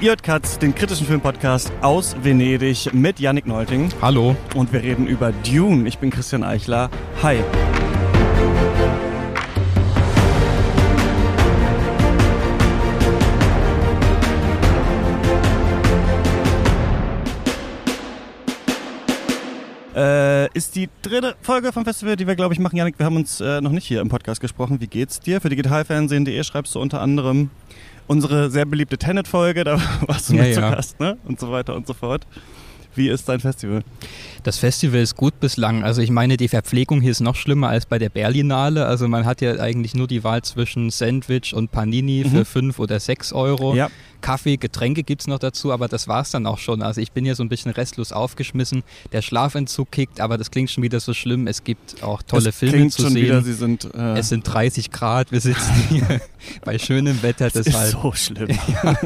Ihr hört den kritischen Filmpodcast aus Venedig mit Yannick Neulting. Hallo. Und wir reden über Dune. Ich bin Christian Eichler. Hi. Äh, ist die dritte Folge vom Festival, die wir, glaube ich, machen. Janik, wir haben uns äh, noch nicht hier im Podcast gesprochen. Wie geht's dir? Für digitalfernsehen.de schreibst du unter anderem unsere sehr beliebte Tenet-Folge, da warst du ja, mit ja. zu Gast, ne? Und so weiter und so fort. Wie ist dein Festival? Das Festival ist gut bislang. Also ich meine, die Verpflegung hier ist noch schlimmer als bei der Berlinale. Also man hat ja eigentlich nur die Wahl zwischen Sandwich und Panini mhm. für 5 oder 6 Euro. Ja. Kaffee, Getränke gibt es noch dazu, aber das war es dann auch schon. Also ich bin hier so ein bisschen restlos aufgeschmissen. Der Schlafentzug kickt, aber das klingt schon wieder so schlimm. Es gibt auch tolle es Filme zu schon sehen. Wieder, sind, äh es sind 30 Grad, wir sitzen hier bei schönem Wetter. Das ist so schlimm. ja,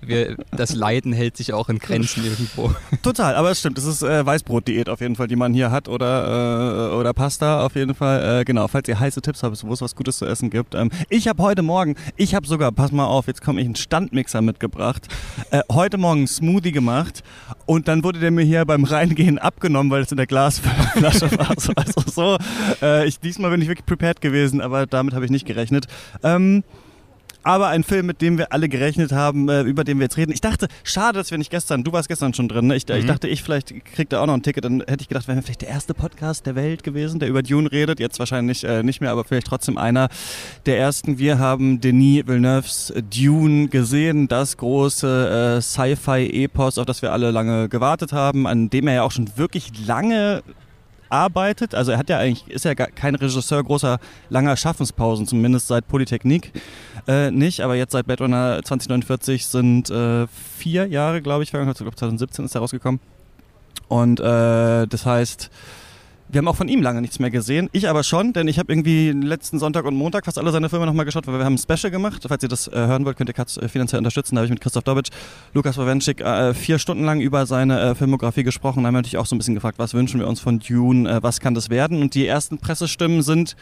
wir, das Leiden hält sich auch in Grenzen irgendwo. Total, aber es stimmt. Es ist äh, Weißbrot-Diät auf jeden Fall, die man hier hat oder, äh, oder Pasta auf jeden Fall. Äh, genau, falls ihr heiße Tipps habt, wo es was Gutes zu essen gibt. Ähm, ich habe heute Morgen, ich habe sogar, pass mal auf, jetzt komme ich einen Standmixer mit mitgebracht. Äh, heute Morgen Smoothie gemacht und dann wurde der mir hier beim Reingehen abgenommen, weil es in der Glasflasche war. Also so, äh, ich, diesmal bin ich wirklich prepared gewesen, aber damit habe ich nicht gerechnet. Ähm, aber ein Film, mit dem wir alle gerechnet haben, äh, über den wir jetzt reden. Ich dachte, schade, dass wir nicht gestern, du warst gestern schon drin, ne? ich, mhm. ich, dachte, ich vielleicht krieg da auch noch ein Ticket, dann hätte ich gedacht, wäre vielleicht der erste Podcast der Welt gewesen, der über Dune redet, jetzt wahrscheinlich äh, nicht mehr, aber vielleicht trotzdem einer der ersten. Wir haben Denis Villeneuves Dune gesehen, das große äh, Sci-Fi-Epos, auf das wir alle lange gewartet haben, an dem er ja auch schon wirklich lange arbeitet. Also er hat ja eigentlich, ist ja kein Regisseur großer langer Schaffenspausen, zumindest seit Polytechnik äh, nicht. Aber jetzt seit Blade Runner 2049 sind äh, vier Jahre, glaube ich, ich glaube 2017 ist er rausgekommen. Und äh, das heißt, wir haben auch von ihm lange nichts mehr gesehen. Ich aber schon, denn ich habe irgendwie letzten Sonntag und Montag fast alle seine Filme nochmal geschaut, weil wir haben ein Special gemacht. Falls ihr das äh, hören wollt, könnt ihr Katz äh, finanziell unterstützen. Da habe ich mit Christoph Dobitsch, Lukas Wawenschik äh, vier Stunden lang über seine äh, Filmografie gesprochen. Da haben wir natürlich auch so ein bisschen gefragt, was wünschen wir uns von Dune, äh, was kann das werden? Und die ersten Pressestimmen sind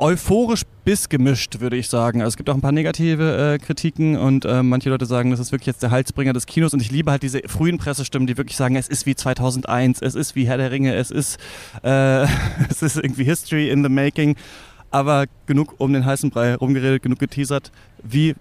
euphorisch bis gemischt, würde ich sagen. Also es gibt auch ein paar negative äh, Kritiken und äh, manche Leute sagen, das ist wirklich jetzt der Halsbringer des Kinos und ich liebe halt diese frühen Pressestimmen, die wirklich sagen, es ist wie 2001, es ist wie Herr der Ringe, es ist, äh, es ist irgendwie History in the making. Aber genug um den heißen Brei rumgeredet, genug geteasert. Wie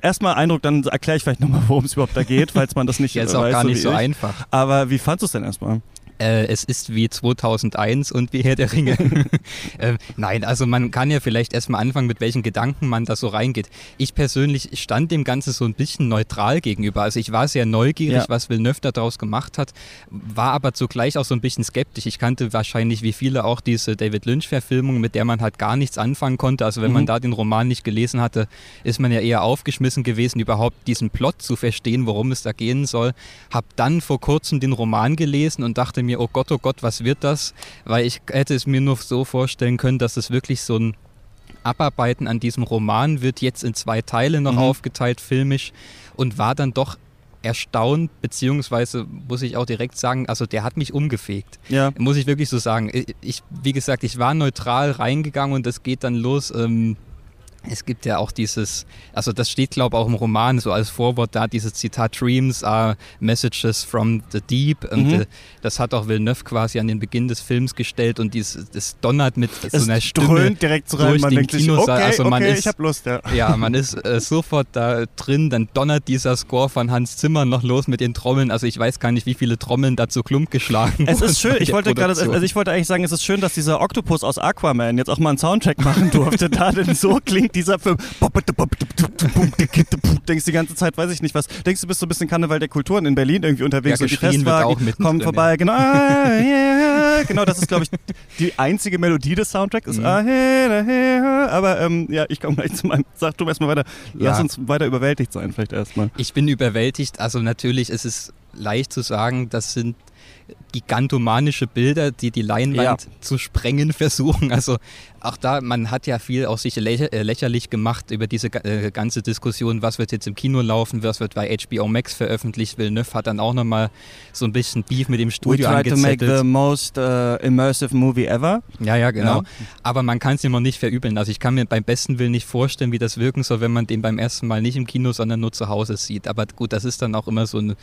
erstmal Eindruck, dann erkläre ich vielleicht nochmal, worum es überhaupt da geht, falls man das nicht ja, ist auch weiß, gar nicht so, ich. einfach. Aber wie fandest du es denn erstmal? Äh, es ist wie 2001 und wie Herr der Ringe. äh, nein, also man kann ja vielleicht erstmal anfangen, mit welchen Gedanken man da so reingeht. Ich persönlich stand dem Ganzen so ein bisschen neutral gegenüber. Also ich war sehr neugierig, ja. was Villeneuve daraus gemacht hat, war aber zugleich auch so ein bisschen skeptisch. Ich kannte wahrscheinlich wie viele auch diese David Lynch-Verfilmung, mit der man halt gar nichts anfangen konnte. Also wenn mhm. man da den Roman nicht gelesen hatte, ist man ja eher aufgeschmissen gewesen, überhaupt diesen Plot zu verstehen, worum es da gehen soll. Hab dann vor kurzem den Roman gelesen und dachte mir, mir, oh Gott, oh Gott, was wird das? Weil ich hätte es mir nur so vorstellen können, dass es wirklich so ein Abarbeiten an diesem Roman wird jetzt in zwei Teile noch mhm. aufgeteilt, filmisch, und war dann doch erstaunt, beziehungsweise muss ich auch direkt sagen, also der hat mich umgefegt. Ja. Muss ich wirklich so sagen. Ich, wie gesagt, ich war neutral reingegangen und es geht dann los. Ähm, es gibt ja auch dieses, also das steht glaube ich auch im Roman so als Vorwort da, dieses Zitat Dreams are messages from the deep und mhm. Äh, das hat auch Villeneuve quasi an den Beginn des Films gestellt und dies, das donnert mit es so einer Stimme direkt rein, durch man den Kinosaal. Okay, also man okay, ist, ich hab Lust, ja. Ja, man ist äh, sofort da drin, dann donnert dieser Score von Hans Zimmer noch los mit den Trommeln, also ich weiß gar nicht, wie viele Trommeln dazu klump geschlagen Es ist schön, ich wollte gerade, also ich wollte eigentlich sagen, es ist schön, dass dieser Oktopus aus Aquaman jetzt auch mal einen Soundtrack machen durfte, da denn so klingt dieser Film. Denkst die ganze Zeit, weiß ich nicht was. Denkst du, bist so ein bisschen Karneval der Kulturen in Berlin irgendwie unterwegs ja, und die Festwagen kommen vorbei. Genau, ah, yeah. genau, das ist, glaube ich, die einzige Melodie des Soundtracks. Ist, mhm. ah, aber ähm, ja, ich komme gleich zu meinem. Sag du erstmal weiter. Lass ja. uns weiter überwältigt sein, vielleicht erstmal. Ich bin überwältigt. Also natürlich ist es leicht zu sagen, das sind gigantomanische Bilder, die die Leinwand ja. zu sprengen versuchen. Also auch da, man hat ja viel aus sich lächer, äh, lächerlich gemacht über diese äh, ganze Diskussion, was wird jetzt im Kino laufen, was wird bei HBO Max veröffentlicht. Villeneuve hat dann auch nochmal so ein bisschen Beef mit dem Studio We try to make the most uh, immersive movie ever. Ja, ja, genau. Ja. Aber man kann es immer nicht verübeln. Also ich kann mir beim besten Willen nicht vorstellen, wie das wirken soll, wenn man den beim ersten Mal nicht im Kino, sondern nur zu Hause sieht. Aber gut, das ist dann auch immer so ein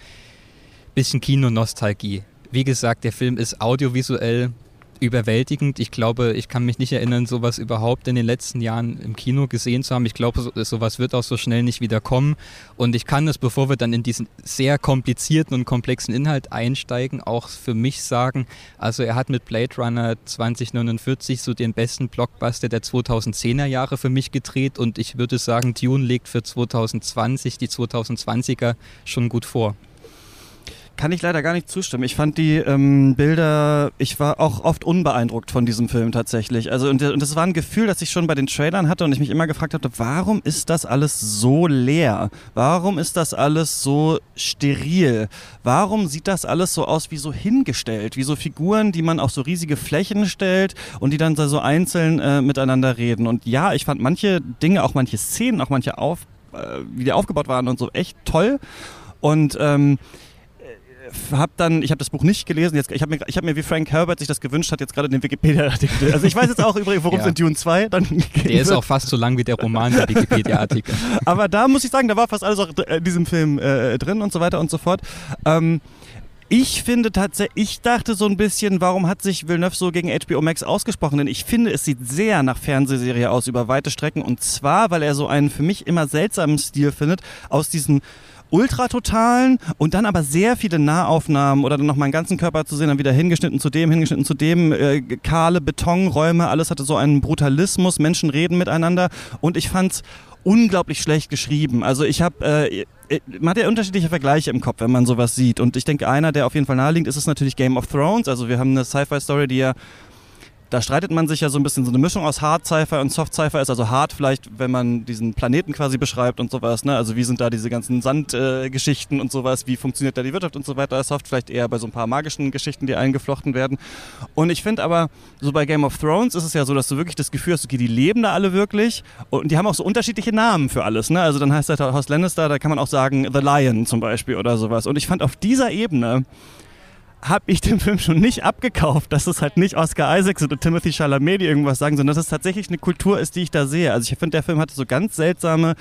bisschen Kinonostalgie. Wie gesagt, der Film ist audiovisuell überwältigend. Ich glaube, ich kann mich nicht erinnern, sowas überhaupt in den letzten Jahren im Kino gesehen zu haben. Ich glaube, so, sowas wird auch so schnell nicht wieder kommen. Und ich kann es, bevor wir dann in diesen sehr komplizierten und komplexen Inhalt einsteigen, auch für mich sagen, also er hat mit Blade Runner 2049 so den besten Blockbuster der 2010er Jahre für mich gedreht und ich würde sagen, Dune legt für 2020 die 2020er schon gut vor kann ich leider gar nicht zustimmen. Ich fand die ähm, Bilder, ich war auch oft unbeeindruckt von diesem Film tatsächlich. Also und, und das war ein Gefühl, das ich schon bei den Trailern hatte und ich mich immer gefragt habe, warum ist das alles so leer? Warum ist das alles so steril? Warum sieht das alles so aus wie so hingestellt, wie so Figuren, die man auf so riesige Flächen stellt und die dann so einzeln äh, miteinander reden? Und ja, ich fand manche Dinge, auch manche Szenen, auch manche auf, äh, wie die aufgebaut waren und so echt toll. Und ähm, habe dann, ich habe das Buch nicht gelesen, jetzt, ich habe mir, hab mir, wie Frank Herbert sich das gewünscht hat, jetzt gerade den Wikipedia-Artikel. Also ich weiß jetzt auch übrigens, worum es ja. in Dune 2 dann Der ist auch fast so lang wie der Roman, der Wikipedia-Artikel. Aber da muss ich sagen, da war fast alles auch in diesem Film äh, drin und so weiter und so fort. Ähm, ich finde tatsächlich, ich dachte so ein bisschen, warum hat sich Villeneuve so gegen HBO Max ausgesprochen? Denn ich finde, es sieht sehr nach Fernsehserie aus über weite Strecken. Und zwar, weil er so einen für mich immer seltsamen Stil findet, aus diesen ultratotalen und dann aber sehr viele Nahaufnahmen oder dann noch meinen ganzen Körper zu sehen, dann wieder hingeschnitten zu dem, hingeschnitten zu dem, äh, kahle Betonräume, alles hatte so einen Brutalismus, Menschen reden miteinander und ich fand's unglaublich schlecht geschrieben. Also ich habe äh, man hat ja unterschiedliche Vergleiche im Kopf, wenn man sowas sieht. Und ich denke, einer, der auf jeden Fall naheliegt, ist es natürlich Game of Thrones. Also wir haben eine Sci-Fi-Story, die ja da streitet man sich ja so ein bisschen so eine Mischung aus Hard Sci-Fi und Soft Sci-Fi ist also hart vielleicht, wenn man diesen Planeten quasi beschreibt und sowas, ne? Also wie sind da diese ganzen Sandgeschichten äh, und sowas, wie funktioniert da die Wirtschaft und so weiter. Soft vielleicht eher bei so ein paar magischen Geschichten, die eingeflochten werden. Und ich finde aber, so bei Game of Thrones ist es ja so, dass du wirklich das Gefühl hast, okay, die leben da alle wirklich und die haben auch so unterschiedliche Namen für alles, ne? Also dann heißt das Haus Lannister, da kann man auch sagen The Lion zum Beispiel oder sowas. Und ich fand auf dieser Ebene habe ich dem Film schon nicht abgekauft, dass es halt nicht Oscar Isaacs oder Timothy Chalamet die irgendwas sagen, sondern dass es tatsächlich eine Kultur ist, die ich da sehe. Also ich finde, der Film hatte so ganz seltsame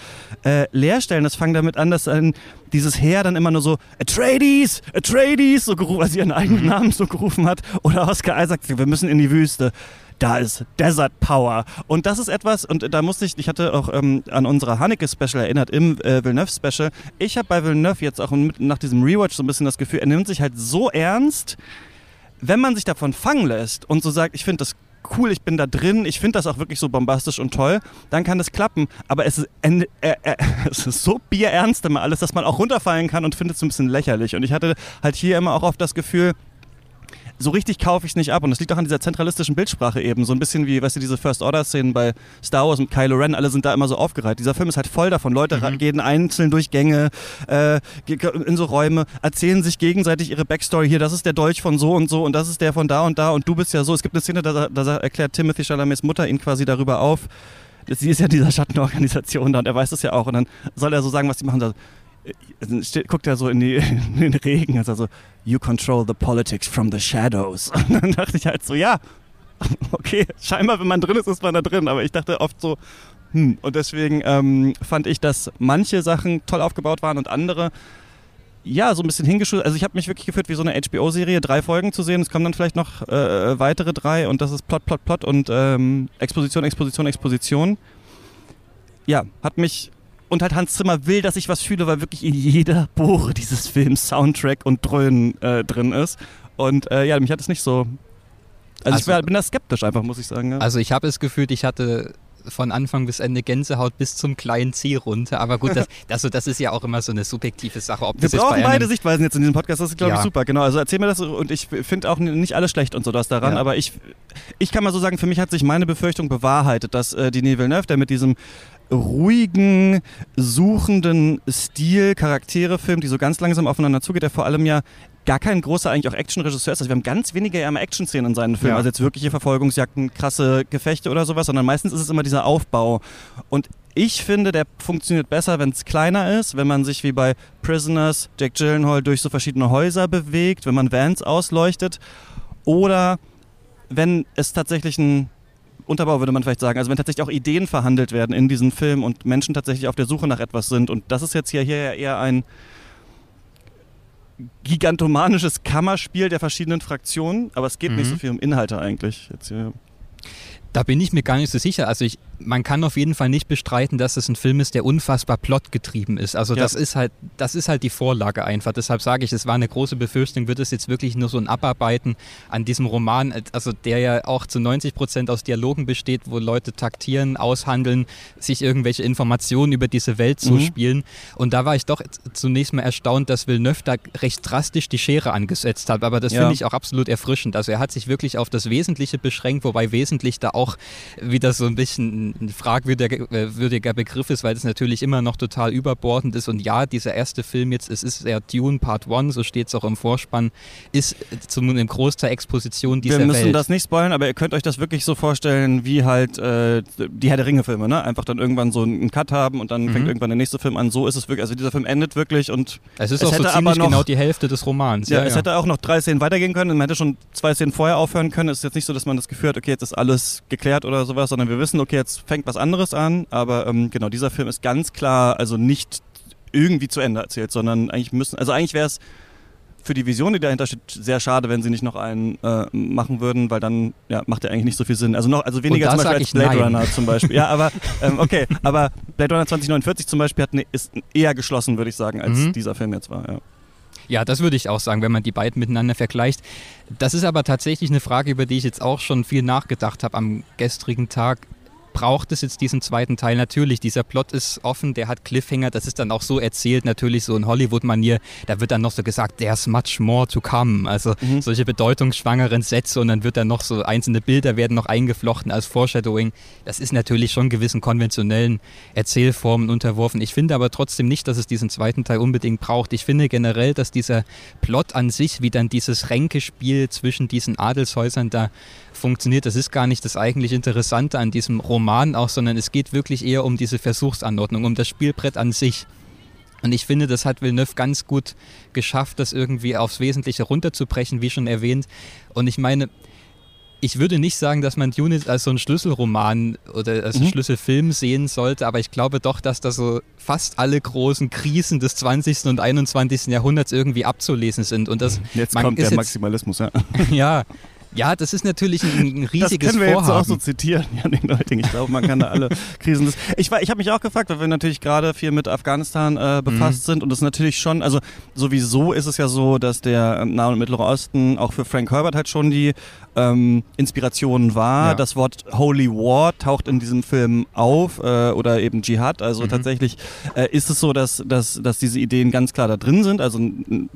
äh, Leerstellen. Das fängt damit an, dass ein, dieses Heer dann immer nur so Atreides, Atreides so gerufen, also ihren eigenen mhm. Namen so gerufen hat. Oder Oscar Isaacs, wir müssen in die Wüste da ist Desert Power. Und das ist etwas, und da musste ich, ich hatte auch ähm, an unsere Haneke-Special erinnert, im äh, Villeneuve-Special. Ich habe bei Villeneuve jetzt auch mit, nach diesem Rewatch so ein bisschen das Gefühl, er nimmt sich halt so ernst, wenn man sich davon fangen lässt und so sagt, ich finde das cool, ich bin da drin, ich finde das auch wirklich so bombastisch und toll, dann kann das klappen. Aber es ist, äh, äh, es ist so bierernst immer alles, dass man auch runterfallen kann und findet es ein bisschen lächerlich. Und ich hatte halt hier immer auch oft das Gefühl, so richtig kaufe ich es nicht ab. Und das liegt auch an dieser zentralistischen Bildsprache eben. So ein bisschen wie, weißt du, diese First-Order-Szenen bei Star Wars mit Kylo Ren, alle sind da immer so aufgereiht. Dieser Film ist halt voll davon. Leute mhm. gehen einzeln durch Gänge, äh, in so Räume, erzählen sich gegenseitig ihre Backstory. Hier, das ist der Dolch von so und so und das ist der von da und da und du bist ja so. Es gibt eine Szene, da, da erklärt Timothy Chalamets Mutter ihn quasi darüber auf. Sie ist ja dieser Schattenorganisation da und er weiß das ja auch. Und dann soll er so sagen, was die machen. Äh, steht, guckt er so in, die, in den Regen, also so, you control the politics from the shadows. Und dann dachte ich halt so, ja, okay, scheinbar, wenn man drin ist, ist man da drin, aber ich dachte oft so, hm. Und deswegen ähm, fand ich, dass manche Sachen toll aufgebaut waren und andere, ja, so ein bisschen hingeschossen. Also ich habe mich wirklich gefühlt wie so eine HBO-Serie, drei Folgen zu sehen. Es kommen dann vielleicht noch äh, weitere drei und das ist Plot, Plot, Plot und ähm, Exposition, Exposition, Exposition. Ja, hat mich und halt Hans Zimmer will, dass ich was fühle, weil wirklich in jeder Bohre dieses Films Soundtrack und Dröhnen äh, drin ist. Und äh, ja, mich hat es nicht so. Also, also ich war, bin da skeptisch einfach, muss ich sagen. Ja. Also ich habe es gefühlt, ich hatte von Anfang bis Ende Gänsehaut bis zum kleinen C runter. Aber gut, das, das, das ist ja auch immer so eine subjektive Sache. Ob Wir brauchen beide Sichtweisen jetzt in diesem Podcast, das ist, glaube ja. ich, super. Genau, also erzähl mir das und ich finde auch nicht alles schlecht und so das daran, ja. aber ich, ich kann mal so sagen, für mich hat sich meine Befürchtung bewahrheitet, dass äh, die Denis Villeneuve, der mit diesem ruhigen, suchenden Stil Charaktere filmt, die so ganz langsam aufeinander zugeht, der vor allem ja gar kein großer eigentlich auch Actionregisseur ist. Also wir haben ganz wenige ja immer Action-Szenen in seinen Filmen, ja. also jetzt wirkliche Verfolgungsjagden, krasse Gefechte oder sowas, sondern meistens ist es immer dieser Aufbau. Und ich finde, der funktioniert besser, wenn es kleiner ist, wenn man sich wie bei Prisoners, Jack Gyllenhaal durch so verschiedene Häuser bewegt, wenn man Vans ausleuchtet oder wenn es tatsächlich ein Unterbau würde man vielleicht sagen. Also wenn tatsächlich auch Ideen verhandelt werden in diesem Film und Menschen tatsächlich auf der Suche nach etwas sind. Und das ist jetzt hier, hier eher ein gigantomanisches Kammerspiel der verschiedenen Fraktionen, aber es geht mhm. nicht so viel um Inhalte eigentlich. Jetzt hier. Da bin ich mir gar nicht so sicher. Also ich, man kann auf jeden Fall nicht bestreiten, dass es ein Film ist, der unfassbar plotgetrieben ist. Also ja. das ist halt, das ist halt die Vorlage einfach. Deshalb sage ich, es war eine große Befürchtung, wird es jetzt wirklich nur so ein Abarbeiten an diesem Roman, also der ja auch zu 90 Prozent aus Dialogen besteht, wo Leute taktieren, aushandeln, sich irgendwelche Informationen über diese Welt mhm. zuspielen. Und da war ich doch zunächst mal erstaunt, dass Villeneuve da recht drastisch die Schere angesetzt hat. Aber das ja. finde ich auch absolut erfrischend. Also er hat sich wirklich auf das Wesentliche beschränkt, wobei wesentlich da auch wieder so ein bisschen ein fragwürdiger Begriff ist, weil es natürlich immer noch total überbordend ist. Und ja, dieser erste Film jetzt, es ist ja Dune Part 1, so steht es auch im Vorspann, ist zum einem Großteil Exposition dieser Welt. Wir müssen Welt. das nicht spoilern, aber ihr könnt euch das wirklich so vorstellen, wie halt äh, die Herr der Ringe-Filme, ne? Einfach dann irgendwann so einen Cut haben und dann mhm. fängt irgendwann der nächste Film an. So ist es wirklich. Also dieser Film endet wirklich und es ist es auch so ziemlich noch, genau die Hälfte des Romans. Ja, ja es ja. hätte auch noch drei Szenen weitergehen können. Man hätte schon zwei Szenen vorher aufhören können. Es ist jetzt nicht so, dass man das Gefühl hat, okay, jetzt ist alles geklärt oder sowas, sondern wir wissen, okay, jetzt fängt was anderes an, aber ähm, genau, dieser Film ist ganz klar, also nicht irgendwie zu Ende erzählt, sondern eigentlich müssen, also eigentlich wäre es für die Vision, die dahinter steht, sehr schade, wenn sie nicht noch einen äh, machen würden, weil dann ja, macht der eigentlich nicht so viel Sinn. Also noch, also weniger zum Beispiel als Blade nein. Runner zum Beispiel. Ja, aber ähm, okay, aber Blade Runner 2049 zum Beispiel hat ne, ist eher geschlossen, würde ich sagen, als mhm. dieser Film jetzt war. Ja. Ja, das würde ich auch sagen, wenn man die beiden miteinander vergleicht. Das ist aber tatsächlich eine Frage, über die ich jetzt auch schon viel nachgedacht habe am gestrigen Tag braucht es jetzt diesen zweiten Teil natürlich. Dieser Plot ist offen, der hat Cliffhanger, das ist dann auch so erzählt, natürlich so in Hollywood-Manier. Da wird dann noch so gesagt, there's much more to come. Also mhm. solche bedeutungsschwangeren Sätze und dann wird dann noch so einzelne Bilder werden noch eingeflochten als Foreshadowing. Das ist natürlich schon gewissen konventionellen Erzählformen unterworfen. Ich finde aber trotzdem nicht, dass es diesen zweiten Teil unbedingt braucht. Ich finde generell, dass dieser Plot an sich, wie dann dieses Ränkespiel zwischen diesen Adelshäusern da funktioniert. Das ist gar nicht das eigentlich Interessante an diesem Roman auch, sondern es geht wirklich eher um diese Versuchsanordnung, um das Spielbrett an sich. Und ich finde, das hat Villeneuve ganz gut geschafft, das irgendwie aufs Wesentliche runterzubrechen, wie schon erwähnt. Und ich meine, ich würde nicht sagen, dass man Dune als so einen Schlüsselroman oder als mhm. Schlüsselfilm sehen sollte, aber ich glaube doch, dass da so fast alle großen Krisen des 20. und 21. Jahrhunderts irgendwie abzulesen sind. Und das jetzt kommt der Maximalismus, ja. ja, ja, das ist natürlich ein, ein riesiges Das können wir Vorhaben. jetzt auch so zitieren, Janik Neuting. Ich glaube, man kann da alle Krisen... Ich, ich habe mich auch gefragt, weil wir natürlich gerade viel mit Afghanistan äh, befasst mhm. sind und es natürlich schon, also sowieso ist es ja so, dass der Nahe und Mittlere Osten auch für Frank Herbert halt schon die ähm, Inspiration war. Ja. Das Wort Holy War taucht in diesem Film auf äh, oder eben Dschihad. Also mhm. tatsächlich äh, ist es so, dass, dass, dass diese Ideen ganz klar da drin sind, also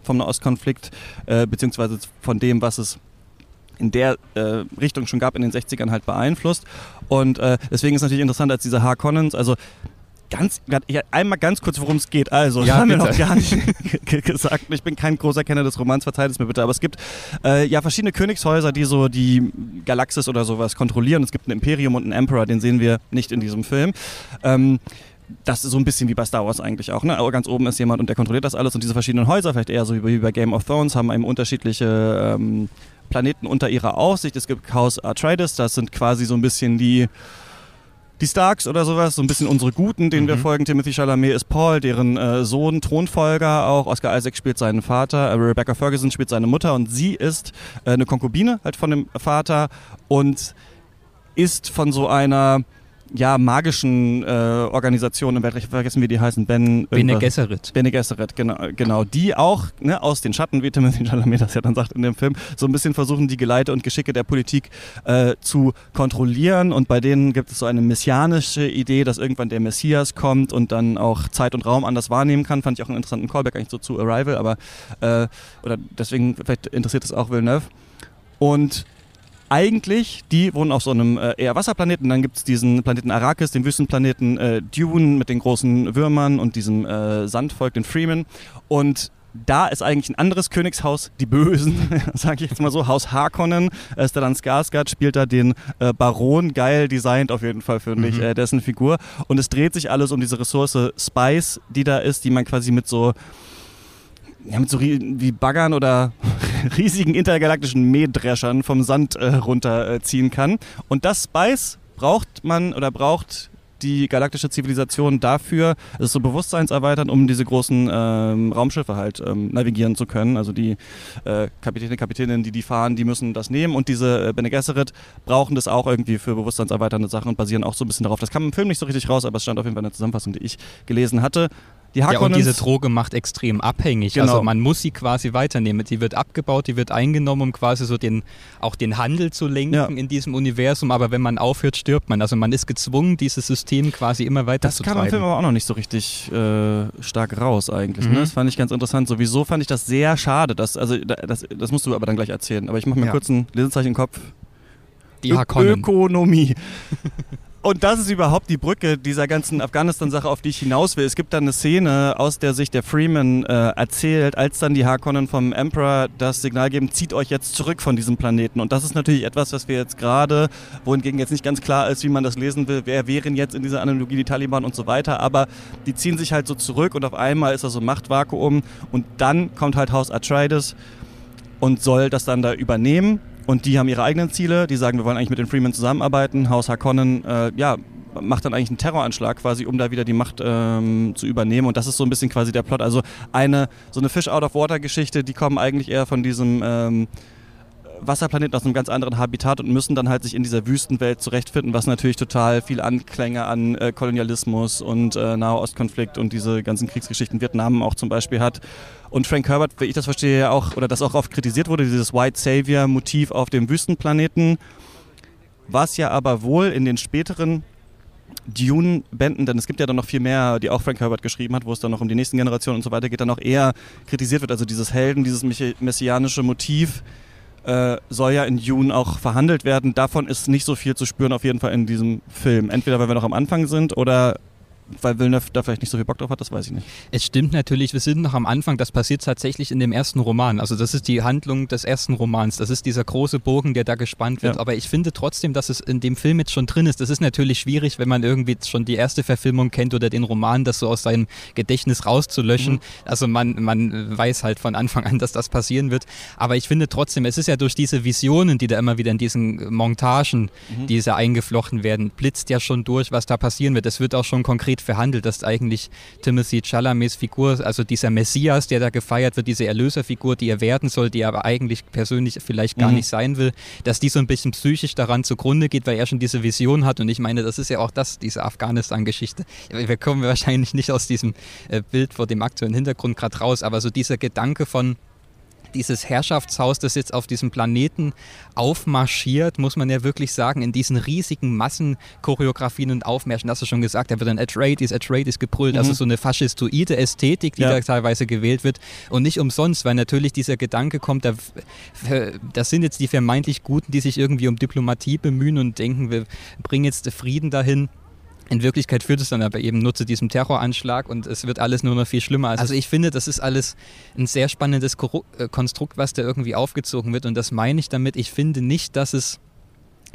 vom Nahostkonflikt äh, beziehungsweise von dem, was es in der äh, Richtung schon gab in den 60ern halt beeinflusst. Und äh, deswegen ist natürlich interessant, als dieser Harkonnens, also ganz, einmal ganz kurz, worum es geht. Also, ja, das haben wir noch gar nicht gesagt. Ich bin kein großer Kenner des Romans, verzeiht es mir bitte. Aber es gibt äh, ja verschiedene Königshäuser, die so die Galaxis oder sowas kontrollieren. Es gibt ein Imperium und einen Emperor, den sehen wir nicht in diesem Film. Ähm, das ist so ein bisschen wie bei Star Wars eigentlich auch. Ne? Aber ganz oben ist jemand und der kontrolliert das alles. Und diese verschiedenen Häuser, vielleicht eher so wie bei Game of Thrones, haben eben unterschiedliche ähm, Planeten unter ihrer Aufsicht. Es gibt Chaos Atreides, das sind quasi so ein bisschen die die Starks oder sowas, so ein bisschen unsere Guten, denen mhm. wir folgen. Timothy Chalamet ist Paul, deren äh, Sohn, Thronfolger auch. Oscar Isaac spielt seinen Vater. Äh, Rebecca Ferguson spielt seine Mutter und sie ist äh, eine Konkubine halt von dem Vater und ist von so einer ja, magischen äh, Organisationen im Weltreich, vergessen wie die heißen, Ben... Bene Gesserit. Bene Gesserit, genau, genau. Die auch ne, aus den Schatten, wie Timothy Chalamet das ja dann sagt in dem Film, so ein bisschen versuchen, die Geleite und Geschicke der Politik äh, zu kontrollieren. Und bei denen gibt es so eine messianische Idee, dass irgendwann der Messias kommt und dann auch Zeit und Raum anders wahrnehmen kann. Fand ich auch einen interessanten Callback eigentlich so zu Arrival, aber äh, oder deswegen, vielleicht interessiert es auch Villeneuve. Und eigentlich, die wohnen auf so einem äh, eher Wasserplaneten. Dann gibt es diesen Planeten Arrakis, den Wüstenplaneten äh, Dune mit den großen Würmern und diesem äh, Sandvolk, den Freeman. Und da ist eigentlich ein anderes Königshaus, die Bösen, sage ich jetzt mal so, Haus Harkonnen. Äh, Stellan Skarsgård spielt da den äh, Baron, geil designt auf jeden Fall, finde ich, mhm. äh, dessen Figur. Und es dreht sich alles um diese Ressource Spice, die da ist, die man quasi mit so ja, mit so wie Baggern oder riesigen intergalaktischen Mähdreschern vom Sand äh, runterziehen kann. Und das Spice braucht man oder braucht die galaktische Zivilisation dafür, es ist so bewusstseinserweiternd, um diese großen ähm, Raumschiffe halt ähm, navigieren zu können. Also die äh, Kapitäne, Kapitäninnen, die die fahren, die müssen das nehmen und diese äh, Bene Gesserit brauchen das auch irgendwie für bewusstseinserweiternde Sachen und basieren auch so ein bisschen darauf. Das kam im Film nicht so richtig raus, aber es stand auf jeden Fall in der Zusammenfassung, die ich gelesen hatte. Die ja, und diese Droge macht extrem abhängig. Genau. Also man muss sie quasi weiternehmen. Die wird abgebaut, die wird eingenommen, um quasi so den, auch den Handel zu lenken ja. in diesem Universum. Aber wenn man aufhört, stirbt man. Also man ist gezwungen, dieses System quasi immer weiter das zu treiben. Das kam im Film aber auch noch nicht so richtig äh, stark raus eigentlich. Ne? Mhm. Ne? Das fand ich ganz interessant. Sowieso fand ich das sehr schade. Dass, also das, das musst du aber dann gleich erzählen. Aber ich mache mir ja. kurz ein Lesezeichen im Kopf. Die Hakonnen. Ökonomie. Und das ist überhaupt die Brücke dieser ganzen Afghanistan-Sache, auf die ich hinaus will. Es gibt da eine Szene aus der Sicht der Freeman äh, erzählt, als dann die Harkonnen vom Emperor das Signal geben, zieht euch jetzt zurück von diesem Planeten. Und das ist natürlich etwas, was wir jetzt gerade, wohingegen jetzt nicht ganz klar ist, wie man das lesen will, wer wären jetzt in dieser Analogie die Taliban und so weiter. Aber die ziehen sich halt so zurück und auf einmal ist da so ein Machtvakuum. Und dann kommt halt Haus Atreides und soll das dann da übernehmen und die haben ihre eigenen Ziele, die sagen, wir wollen eigentlich mit den Freemen zusammenarbeiten. Haus Harkonnen, äh, ja, macht dann eigentlich einen Terroranschlag quasi, um da wieder die Macht ähm, zu übernehmen. Und das ist so ein bisschen quasi der Plot. Also eine, so eine Fish-out-of-water-Geschichte, die kommen eigentlich eher von diesem ähm, Wasserplaneten aus einem ganz anderen Habitat und müssen dann halt sich in dieser Wüstenwelt zurechtfinden, was natürlich total viel Anklänge an äh, Kolonialismus und äh, Nahostkonflikt und diese ganzen Kriegsgeschichten Vietnam auch zum Beispiel hat. Und Frank Herbert, wie ich das verstehe, auch, oder das auch oft kritisiert wurde, dieses White Savior-Motiv auf dem Wüstenplaneten, was ja aber wohl in den späteren Dune-Bänden, denn es gibt ja dann noch viel mehr, die auch Frank Herbert geschrieben hat, wo es dann noch um die nächsten Generationen und so weiter geht, dann auch eher kritisiert wird. Also dieses Helden, dieses messianische Motiv, äh, soll ja in Dune auch verhandelt werden. Davon ist nicht so viel zu spüren, auf jeden Fall in diesem Film. Entweder weil wir noch am Anfang sind oder weil Villeneuve da vielleicht nicht so viel Bock drauf hat, das weiß ich nicht. Es stimmt natürlich, wir sind noch am Anfang, das passiert tatsächlich in dem ersten Roman. Also das ist die Handlung des ersten Romans, das ist dieser große Bogen, der da gespannt wird. Ja. Aber ich finde trotzdem, dass es in dem Film jetzt schon drin ist. Das ist natürlich schwierig, wenn man irgendwie schon die erste Verfilmung kennt oder den Roman, das so aus seinem Gedächtnis rauszulöschen. Mhm. Also man, man weiß halt von Anfang an, dass das passieren wird. Aber ich finde trotzdem, es ist ja durch diese Visionen, die da immer wieder in diesen Montagen, mhm. die da eingeflochten werden, blitzt ja schon durch, was da passieren wird. Es wird auch schon konkret verhandelt, dass eigentlich Timothy Chalamets Figur, also dieser Messias, der da gefeiert wird, diese Erlöserfigur, die er werden soll, die er aber eigentlich persönlich vielleicht gar mhm. nicht sein will, dass die so ein bisschen psychisch daran zugrunde geht, weil er schon diese Vision hat. Und ich meine, das ist ja auch das, diese Afghanistan-Geschichte. Wir kommen wahrscheinlich nicht aus diesem äh, Bild vor dem aktuellen Hintergrund gerade raus, aber so dieser Gedanke von, dieses Herrschaftshaus, das jetzt auf diesem Planeten aufmarschiert, muss man ja wirklich sagen, in diesen riesigen Massenchoreografien und Aufmärschen, hast du schon gesagt, da wird dann Atreides, Atreides gebrüllt, also mhm. also so eine faschistoide Ästhetik, die ja. da teilweise gewählt wird und nicht umsonst, weil natürlich dieser Gedanke kommt, da, das sind jetzt die vermeintlich Guten, die sich irgendwie um Diplomatie bemühen und denken, wir bringen jetzt Frieden dahin. In Wirklichkeit führt es dann aber eben nur zu diesem Terroranschlag und es wird alles nur noch viel schlimmer. Also, also ich finde, das ist alles ein sehr spannendes äh, Konstrukt, was da irgendwie aufgezogen wird und das meine ich damit. Ich finde nicht, dass es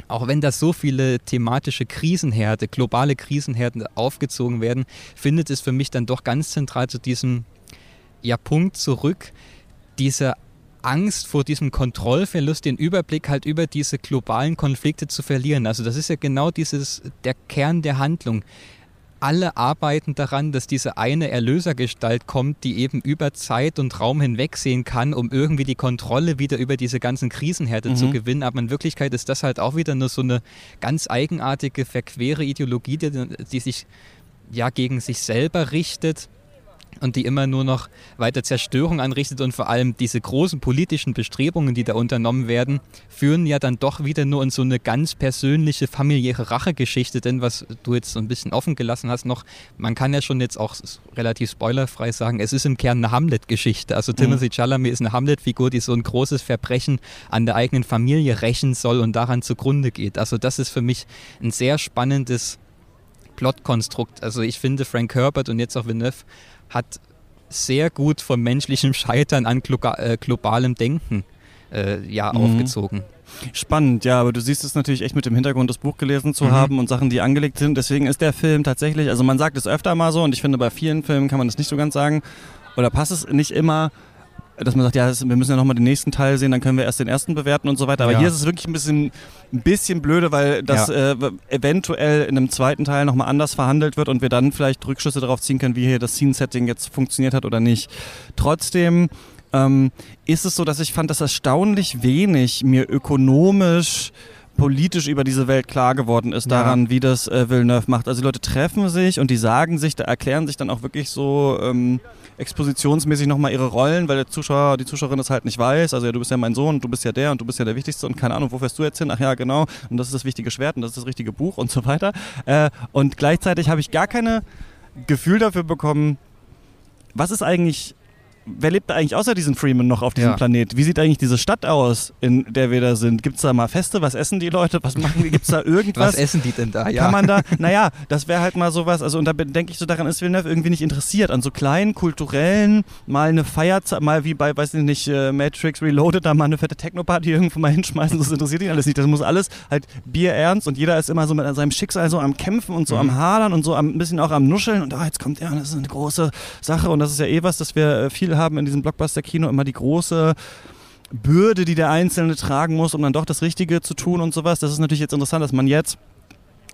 auch wenn da so viele thematische Krisenherde, globale Krisenherde aufgezogen werden, findet es für mich dann doch ganz zentral zu diesem ja, Punkt zurück, dieser Angst vor diesem Kontrollverlust, den Überblick halt über diese globalen Konflikte zu verlieren. Also das ist ja genau dieses, der Kern der Handlung. alle arbeiten daran, dass diese eine Erlösergestalt kommt, die eben über Zeit und Raum hinweg sehen kann, um irgendwie die Kontrolle wieder über diese ganzen Krisenherde mhm. zu gewinnen. Aber in Wirklichkeit ist das halt auch wieder nur so eine ganz eigenartige, verquere Ideologie, die, die sich ja gegen sich selber richtet und die immer nur noch weiter Zerstörung anrichtet und vor allem diese großen politischen Bestrebungen, die da unternommen werden, führen ja dann doch wieder nur in so eine ganz persönliche familiäre Rachegeschichte, denn was du jetzt so ein bisschen offen gelassen hast noch, man kann ja schon jetzt auch relativ spoilerfrei sagen, es ist im Kern eine Hamlet-Geschichte. Also mhm. Timothy Chalamet ist eine Hamlet-Figur, die so ein großes Verbrechen an der eigenen Familie rächen soll und daran zugrunde geht. Also das ist für mich ein sehr spannendes Plotkonstrukt. Also ich finde Frank Herbert und jetzt auch Villeneuve hat sehr gut vom menschlichen Scheitern an äh, globalem Denken äh, ja, mhm. aufgezogen. Spannend, ja, aber du siehst es natürlich echt mit dem Hintergrund, das Buch gelesen zu mhm. haben und Sachen, die angelegt sind. Deswegen ist der Film tatsächlich, also man sagt es öfter mal so und ich finde, bei vielen Filmen kann man das nicht so ganz sagen oder passt es nicht immer dass man sagt, ja, wir müssen ja nochmal den nächsten Teil sehen, dann können wir erst den ersten bewerten und so weiter. Aber ja. hier ist es wirklich ein bisschen, ein bisschen blöde, weil das ja. äh, eventuell in einem zweiten Teil nochmal anders verhandelt wird und wir dann vielleicht Rückschlüsse darauf ziehen können, wie hier das Scene-Setting jetzt funktioniert hat oder nicht. Trotzdem ähm, ist es so, dass ich fand, dass erstaunlich wenig mir ökonomisch politisch über diese Welt klar geworden ist, daran, ja. wie das äh, Villeneuve macht. Also die Leute treffen sich und die sagen sich, da erklären sich dann auch wirklich so ähm, expositionsmäßig nochmal ihre Rollen, weil der Zuschauer, die Zuschauerin das halt nicht weiß. Also ja, du bist ja mein Sohn, du bist ja der und du bist ja der Wichtigste und keine Ahnung, wo fährst du jetzt hin? Ach ja, genau. Und das ist das wichtige Schwert und das ist das richtige Buch und so weiter. Äh, und gleichzeitig habe ich gar keine Gefühl dafür bekommen, was ist eigentlich wer lebt da eigentlich außer diesen Freeman noch auf diesem ja. Planet? Wie sieht eigentlich diese Stadt aus, in der wir da sind? Gibt es da mal Feste? Was essen die Leute? Was machen die? Gibt es da irgendwas? Was essen die denn da? Ja. Kann man da, naja, das wäre halt mal sowas, also und da denke ich so, daran ist Villeneuve irgendwie nicht interessiert, an so kleinen, kulturellen, mal eine Feierzeit, mal wie bei, weiß ich nicht, äh, Matrix Reloaded, da mal eine fette Techno-Party irgendwo mal hinschmeißen, das interessiert ihn alles nicht. Das muss alles halt bierernst und jeder ist immer so mit seinem Schicksal so am Kämpfen und so mhm. am Hadern und so ein bisschen auch am Nuscheln und ah, jetzt kommt er und das ist eine große Sache und das ist ja eh was, dass wir äh, viel haben in diesem Blockbuster-Kino immer die große Bürde, die der Einzelne tragen muss, um dann doch das Richtige zu tun und sowas. Das ist natürlich jetzt interessant, dass man jetzt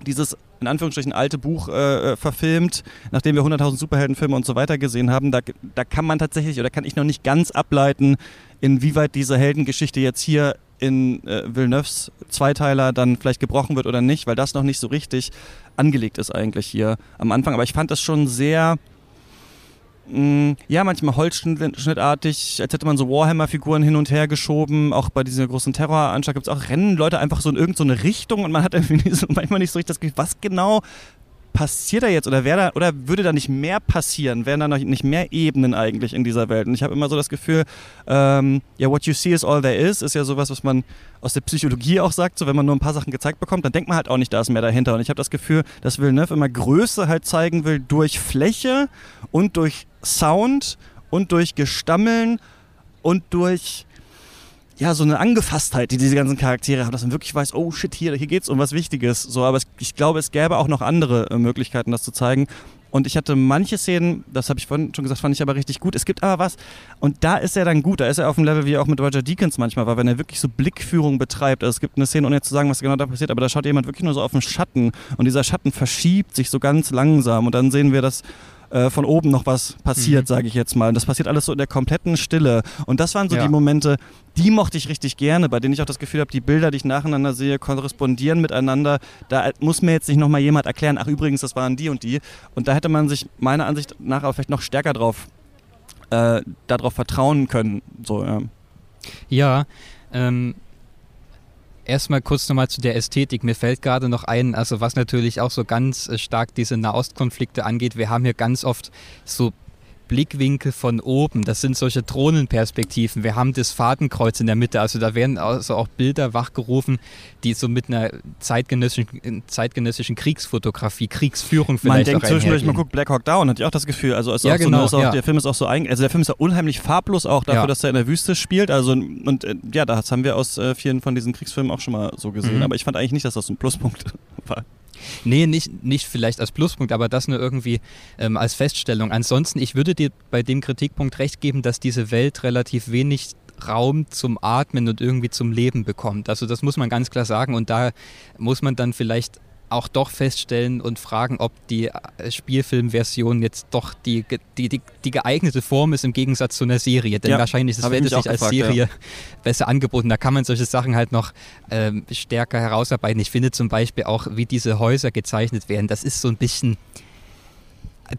dieses in Anführungsstrichen alte Buch äh, äh verfilmt, nachdem wir 100.000 Superheldenfilme und so weiter gesehen haben, da, da kann man tatsächlich oder kann ich noch nicht ganz ableiten, inwieweit diese Heldengeschichte jetzt hier in äh, Villeneuves Zweiteiler dann vielleicht gebrochen wird oder nicht, weil das noch nicht so richtig angelegt ist eigentlich hier am Anfang. Aber ich fand das schon sehr ja, manchmal holzschnittartig, als hätte man so Warhammer-Figuren hin und her geschoben. Auch bei dieser großen Terroranschlag gibt es auch Rennen, Leute einfach so in irgendeine so Richtung und man hat irgendwie so, manchmal nicht so richtig das Gefühl, was genau passiert da jetzt oder wäre da oder würde da nicht mehr passieren? Wären da noch nicht mehr Ebenen eigentlich in dieser Welt? Und ich habe immer so das Gefühl, ähm, ja, what you see is all there is, ist ja sowas, was man aus der Psychologie auch sagt. So, wenn man nur ein paar Sachen gezeigt bekommt, dann denkt man halt auch nicht, da ist mehr dahinter. Und ich habe das Gefühl, dass Villeneuve immer Größe halt zeigen will durch Fläche und durch Sound und durch Gestammeln und durch ja, so eine Angefasstheit, die diese ganzen Charaktere haben, dass man wirklich weiß, oh shit, hier, hier geht's um was Wichtiges. So, aber es, ich glaube, es gäbe auch noch andere äh, Möglichkeiten, das zu zeigen. Und ich hatte manche Szenen, das habe ich vorhin schon gesagt, fand ich aber richtig gut. Es gibt aber was, und da ist er dann gut. Da ist er auf dem Level, wie er auch mit Roger Deakins manchmal war, wenn er wirklich so Blickführung betreibt. Also es gibt eine Szene, ohne jetzt zu sagen, was genau da passiert, aber da schaut jemand wirklich nur so auf den Schatten. Und dieser Schatten verschiebt sich so ganz langsam. Und dann sehen wir das äh, von oben noch was passiert, mhm. sage ich jetzt mal. Und das passiert alles so in der kompletten Stille. Und das waren so ja. die Momente, die mochte ich richtig gerne, bei denen ich auch das Gefühl habe, die Bilder, die ich nacheinander sehe, korrespondieren miteinander. Da muss mir jetzt nicht nochmal jemand erklären, ach übrigens, das waren die und die. Und da hätte man sich meiner Ansicht nach auch vielleicht noch stärker drauf, äh, darauf vertrauen können. So, ja. Ja, ähm, Erstmal kurz nochmal zu der Ästhetik. Mir fällt gerade noch ein, also was natürlich auch so ganz äh, stark diese Nahostkonflikte angeht, wir haben hier ganz oft so Blickwinkel von oben. Das sind solche Drohnenperspektiven. Wir haben das Fadenkreuz in der Mitte. Also da werden also auch Bilder wachgerufen, die so mit einer zeitgenössischen, zeitgenössischen Kriegsfotografie, Kriegsführung vielleicht Man denkt zwischendurch, man guckt Black Hawk Down, hat ich auch das Gefühl. Also, ja, genau, so eine, ja. der Film ist auch so eigen, also der Film ist ja unheimlich farblos auch dafür, ja. dass er in der Wüste spielt. Also und äh, ja, das haben wir aus äh, vielen von diesen Kriegsfilmen auch schon mal so gesehen. Mhm. Aber ich fand eigentlich nicht, dass das ein Pluspunkt war. Nee, nicht, nicht vielleicht als Pluspunkt, aber das nur irgendwie ähm, als Feststellung. Ansonsten, ich würde dir bei dem Kritikpunkt recht geben, dass diese Welt relativ wenig Raum zum Atmen und irgendwie zum Leben bekommt. Also das muss man ganz klar sagen und da muss man dann vielleicht auch doch feststellen und fragen, ob die äh, Spielfilmversion jetzt doch die, die, die, die, geeignete Form ist im Gegensatz zu einer Serie. Denn ja, wahrscheinlich ist es sich als gefragt, Serie ja. besser angeboten. Da kann man solche Sachen halt noch ähm, stärker herausarbeiten. Ich finde zum Beispiel auch, wie diese Häuser gezeichnet werden, das ist so ein bisschen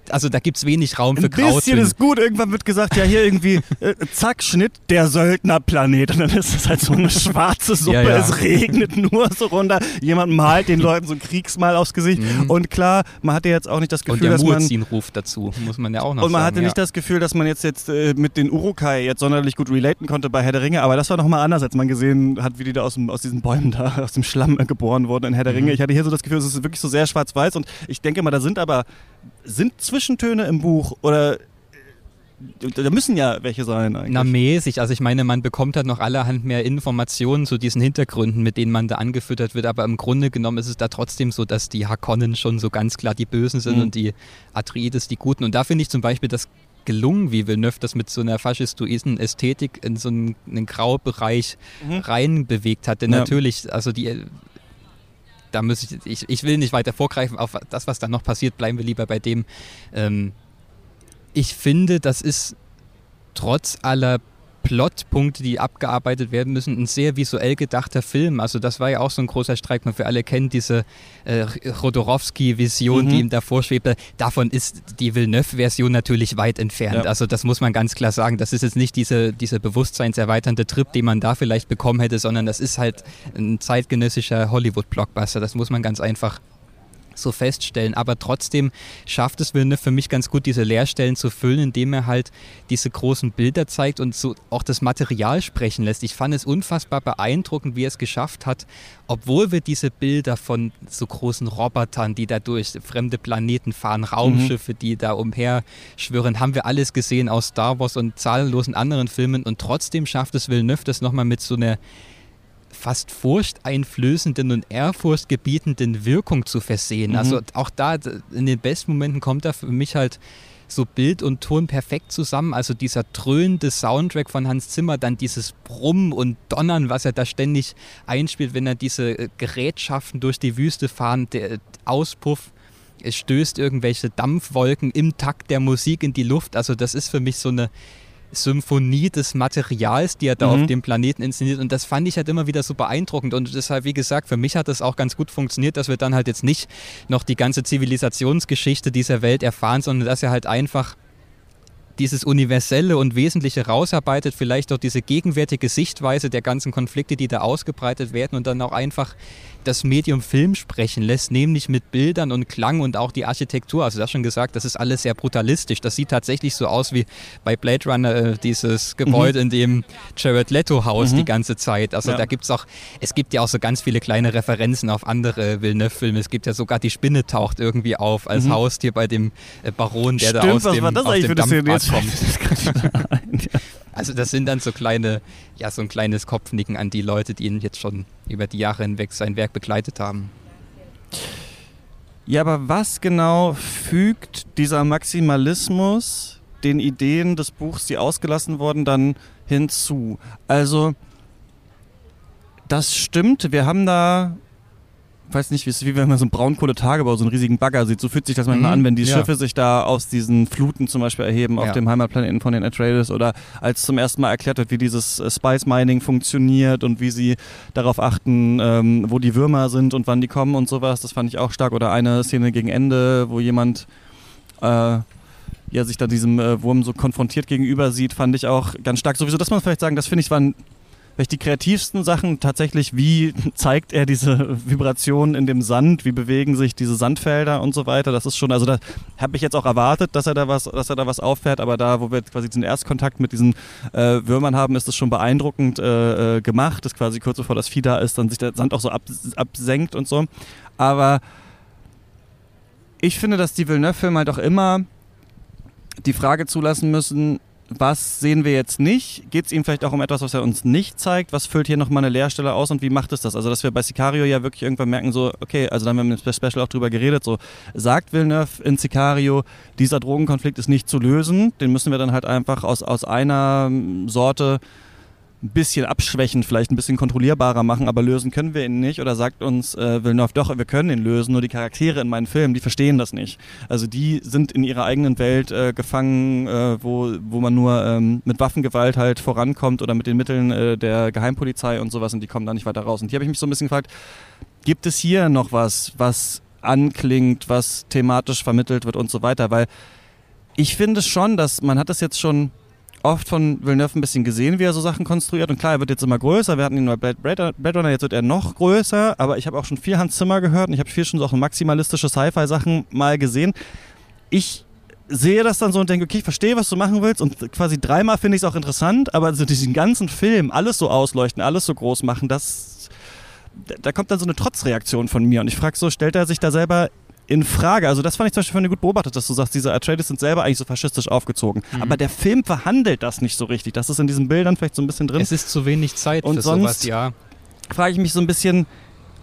also da gibt es wenig Raum für Kraut. Ein bisschen ist gut. Irgendwann wird gesagt, ja hier irgendwie, äh, zack, Schnitt, der Söldnerplanet. Und dann ist es halt so eine schwarze Suppe. Ja, ja. Es regnet nur so runter. Jemand malt den Leuten so ein Kriegsmal aufs Gesicht. Mhm. Und klar, man hatte jetzt auch nicht das Gefühl, dass man... Und ruft dazu, muss man ja auch noch Und man sagen, hatte ja. nicht das Gefühl, dass man jetzt, jetzt äh, mit den Urukai jetzt sonderlich gut relaten konnte bei Herr der Ringe. Aber das war nochmal anders, als man gesehen hat, wie die da aus, dem, aus diesen Bäumen da, aus dem Schlamm geboren wurden in Herr der mhm. Ringe. Ich hatte hier so das Gefühl, es ist wirklich so sehr schwarz-weiß. Und ich denke mal, da sind aber sind Zwischentöne im Buch oder da müssen ja welche sein eigentlich. Na, mäßig. Also ich meine, man bekommt halt noch allerhand mehr Informationen zu diesen Hintergründen, mit denen man da angefüttert wird. Aber im Grunde genommen ist es da trotzdem so, dass die Hakonnen schon so ganz klar die Bösen sind mhm. und die Atreides die Guten. Und da finde ich zum Beispiel das gelungen, wie Villeneuve das mit so einer faschistoiden Ästhetik in so einen, einen Graubereich mhm. reinbewegt hat. Denn ja. natürlich, also die da muss ich, ich, ich will nicht weiter vorgreifen auf das, was dann noch passiert, bleiben wir lieber bei dem. Ähm, ich finde, das ist trotz aller Plotpunkte, die abgearbeitet werden müssen, ein sehr visuell gedachter Film. Also das war ja auch so ein großer Streik, man wir alle kennen diese äh, Rodorowski-Vision, mhm. die ihm davor schwebte. Davon ist die Villeneuve-Version natürlich weit entfernt. Ja. Also das muss man ganz klar sagen. Das ist jetzt nicht diese, dieser bewusstseinserweiternde Trip, den man da vielleicht bekommen hätte, sondern das ist halt ein zeitgenössischer Hollywood-Blockbuster. Das muss man ganz einfach so feststellen. Aber trotzdem schafft es Villeneuve für mich ganz gut, diese Leerstellen zu füllen, indem er halt diese großen Bilder zeigt und so auch das Material sprechen lässt. Ich fand es unfassbar beeindruckend, wie er es geschafft hat, obwohl wir diese Bilder von so großen Robotern, die da durch fremde Planeten fahren, Raumschiffe, mhm. die da umherschwirren, haben wir alles gesehen aus Star Wars und zahllosen anderen Filmen und trotzdem schafft es Villeneuve das nochmal mit so einer fast furchteinflößenden und ehrfurchtgebietenden Wirkung zu versehen. Mhm. Also auch da, in den besten Momenten kommt da für mich halt so Bild und Ton perfekt zusammen. Also dieser dröhnende Soundtrack von Hans Zimmer, dann dieses Brummen und Donnern, was er da ständig einspielt, wenn er diese äh, Gerätschaften durch die Wüste fahren, der Auspuff es stößt irgendwelche Dampfwolken im Takt der Musik in die Luft. Also das ist für mich so eine Symphonie des Materials, die er da mhm. auf dem Planeten inszeniert. Und das fand ich halt immer wieder so beeindruckend. Und deshalb, wie gesagt, für mich hat das auch ganz gut funktioniert, dass wir dann halt jetzt nicht noch die ganze Zivilisationsgeschichte dieser Welt erfahren, sondern dass er halt einfach dieses Universelle und Wesentliche rausarbeitet, vielleicht auch diese gegenwärtige Sichtweise der ganzen Konflikte, die da ausgebreitet werden und dann auch einfach das Medium Film sprechen lässt, nämlich mit Bildern und Klang und auch die Architektur. Also das schon gesagt, das ist alles sehr brutalistisch. Das sieht tatsächlich so aus wie bei Blade Runner äh, dieses Gebäude, mhm. in dem Jared Leto haust mhm. die ganze Zeit. Also ja. da gibt es auch, es gibt ja auch so ganz viele kleine Referenzen auf andere Villeneuve-Filme. Es gibt ja sogar die Spinne taucht irgendwie auf als mhm. Haustier bei dem äh, Baron, der Stimmt, da aus dem, aus dem Dampfbad kommt. Also das sind dann so kleine, ja, so ein kleines Kopfnicken an die Leute, die ihn jetzt schon über die Jahre hinweg sein Werk begleitet haben. Ja, aber was genau fügt dieser Maximalismus den Ideen des Buchs, die ausgelassen wurden, dann hinzu? Also, das stimmt, wir haben da weiß nicht, wie es wie wenn man so einen Braunkohletagebau, so einen riesigen Bagger sieht. So fühlt sich das manchmal mhm. an, wenn die ja. Schiffe sich da aus diesen Fluten zum Beispiel erheben auf ja. dem Heimatplaneten von den Atreides oder als zum ersten Mal erklärt wird, wie dieses äh, Spice Mining funktioniert und wie sie darauf achten, ähm, wo die Würmer sind und wann die kommen und sowas. Das fand ich auch stark. Oder eine Szene gegen Ende, wo jemand äh, ja, sich da diesem äh, Wurm so konfrontiert gegenüber sieht, fand ich auch ganz stark. Sowieso, dass man vielleicht sagen, das finde ich war ein vielleicht die kreativsten Sachen tatsächlich, wie zeigt er diese Vibrationen in dem Sand, wie bewegen sich diese Sandfelder und so weiter. Das ist schon, also da habe ich jetzt auch erwartet, dass er da was, dass er da was auffährt, aber da, wo wir quasi den Erstkontakt mit diesen äh, Würmern haben, ist das schon beeindruckend äh, äh gemacht, dass quasi kurz bevor das Vieh da ist, dann sich der Sand auch so ab, absenkt und so. Aber ich finde, dass die Villeneuve-Filme halt auch immer die Frage zulassen müssen, was sehen wir jetzt nicht? Geht es ihm vielleicht auch um etwas, was er uns nicht zeigt? Was füllt hier nochmal eine Leerstelle aus und wie macht es das? Also, dass wir bei Sicario ja wirklich irgendwann merken, so, okay, also da haben wir im Special auch drüber geredet, so, sagt Villeneuve in Sicario, dieser Drogenkonflikt ist nicht zu lösen, den müssen wir dann halt einfach aus, aus einer Sorte ein bisschen abschwächen, vielleicht ein bisschen kontrollierbarer machen, aber lösen können wir ihn nicht. Oder sagt uns äh, Villeneuve, doch, wir können ihn lösen, nur die Charaktere in meinen Filmen, die verstehen das nicht. Also die sind in ihrer eigenen Welt äh, gefangen, äh, wo, wo man nur ähm, mit Waffengewalt halt vorankommt oder mit den Mitteln äh, der Geheimpolizei und sowas und die kommen da nicht weiter raus. Und hier habe ich mich so ein bisschen gefragt, gibt es hier noch was, was anklingt, was thematisch vermittelt wird und so weiter? Weil ich finde schon, dass man hat das jetzt schon oft von Villeneuve ein bisschen gesehen, wie er so Sachen konstruiert. Und klar, er wird jetzt immer größer. Wir hatten ihn bei Blade Runner, jetzt wird er noch größer. Aber ich habe auch schon viel Hans Zimmer gehört und ich habe viel schon so auch maximalistische Sci-Fi-Sachen mal gesehen. Ich sehe das dann so und denke, okay, ich verstehe, was du machen willst. Und quasi dreimal finde ich es auch interessant. Aber so diesen ganzen Film, alles so ausleuchten, alles so groß machen, das da kommt dann so eine Trotzreaktion von mir und ich frage so, stellt er sich da selber in Frage. Also das fand ich zum Beispiel von dir gut beobachtet, dass du sagst, diese Atreides sind selber eigentlich so faschistisch aufgezogen. Mhm. Aber der Film verhandelt das nicht so richtig. Das ist in diesen Bildern vielleicht so ein bisschen drin. Es ist zu wenig Zeit und für sonst sowas, ja. Frage ich mich so ein bisschen,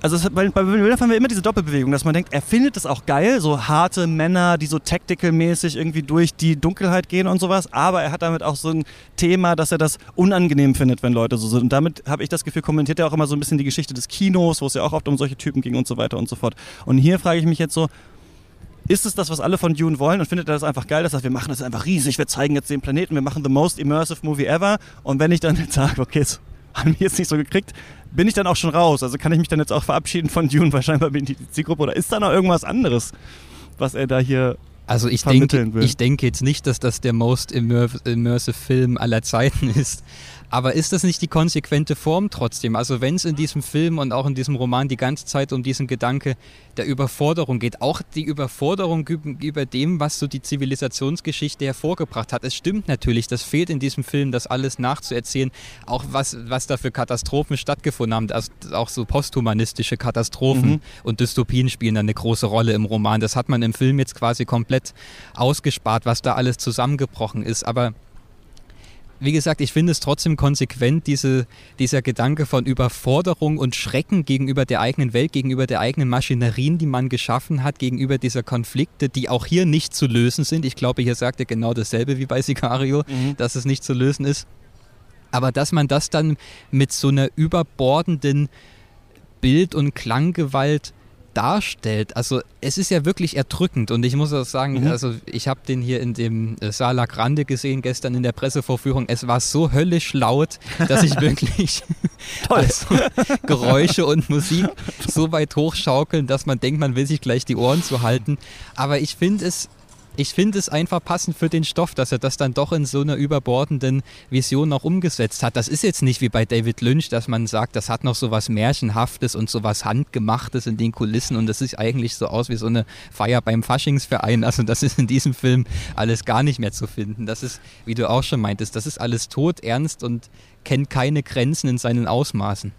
also es, bei, bei Villeneuve haben wir immer diese Doppelbewegung, dass man denkt, er findet es auch geil, so harte Männer, die so tactical-mäßig irgendwie durch die Dunkelheit gehen und sowas, aber er hat damit auch so ein Thema, dass er das unangenehm findet, wenn Leute so sind. Und damit habe ich das Gefühl, kommentiert er auch immer so ein bisschen die Geschichte des Kinos, wo es ja auch oft um solche Typen ging und so weiter und so fort. Und hier frage ich mich jetzt so, ist es das, was alle von Dune wollen und findet er das einfach geil, dass er, wir machen das einfach riesig, wir zeigen jetzt den Planeten, wir machen the most immersive movie ever und wenn ich dann sage, okay, es haben wir jetzt nicht so gekriegt, bin ich dann auch schon raus. Also kann ich mich dann jetzt auch verabschieden von Dune, weil scheinbar bin ich die Zielgruppe oder ist da noch irgendwas anderes, was er da hier also ich denke, ich denke jetzt nicht, dass das der most immersive Film aller Zeiten ist. Aber ist das nicht die konsequente Form trotzdem? Also wenn es in diesem Film und auch in diesem Roman die ganze Zeit um diesen Gedanke der Überforderung geht, auch die Überforderung über dem, was so die Zivilisationsgeschichte hervorgebracht hat. Es stimmt natürlich, das fehlt in diesem Film, das alles nachzuerzählen, auch was, was da für Katastrophen stattgefunden haben, also auch so posthumanistische Katastrophen mhm. und Dystopien spielen eine große Rolle im Roman. Das hat man im Film jetzt quasi komplett ausgespart, was da alles zusammengebrochen ist. Aber wie gesagt, ich finde es trotzdem konsequent, diese, dieser Gedanke von Überforderung und Schrecken gegenüber der eigenen Welt, gegenüber der eigenen Maschinerien, die man geschaffen hat, gegenüber dieser Konflikte, die auch hier nicht zu lösen sind. Ich glaube, hier sagt er genau dasselbe wie bei Sicario, mhm. dass es nicht zu lösen ist. Aber dass man das dann mit so einer überbordenden Bild- und Klanggewalt darstellt. Also es ist ja wirklich erdrückend und ich muss auch sagen, mhm. also ich habe den hier in dem äh, Sala Grande gesehen gestern in der Pressevorführung. Es war so höllisch laut, dass ich wirklich also, Geräusche und Musik so weit hochschaukeln, dass man denkt, man will sich gleich die Ohren zu halten. Aber ich finde es ich finde es einfach passend für den Stoff, dass er das dann doch in so einer überbordenden Vision noch umgesetzt hat. Das ist jetzt nicht wie bei David Lynch, dass man sagt, das hat noch so was Märchenhaftes und so was Handgemachtes in den Kulissen und das sieht eigentlich so aus wie so eine Feier beim Faschingsverein. Also das ist in diesem Film alles gar nicht mehr zu finden. Das ist, wie du auch schon meintest, das ist alles tot, ernst und kennt keine Grenzen in seinen Ausmaßen.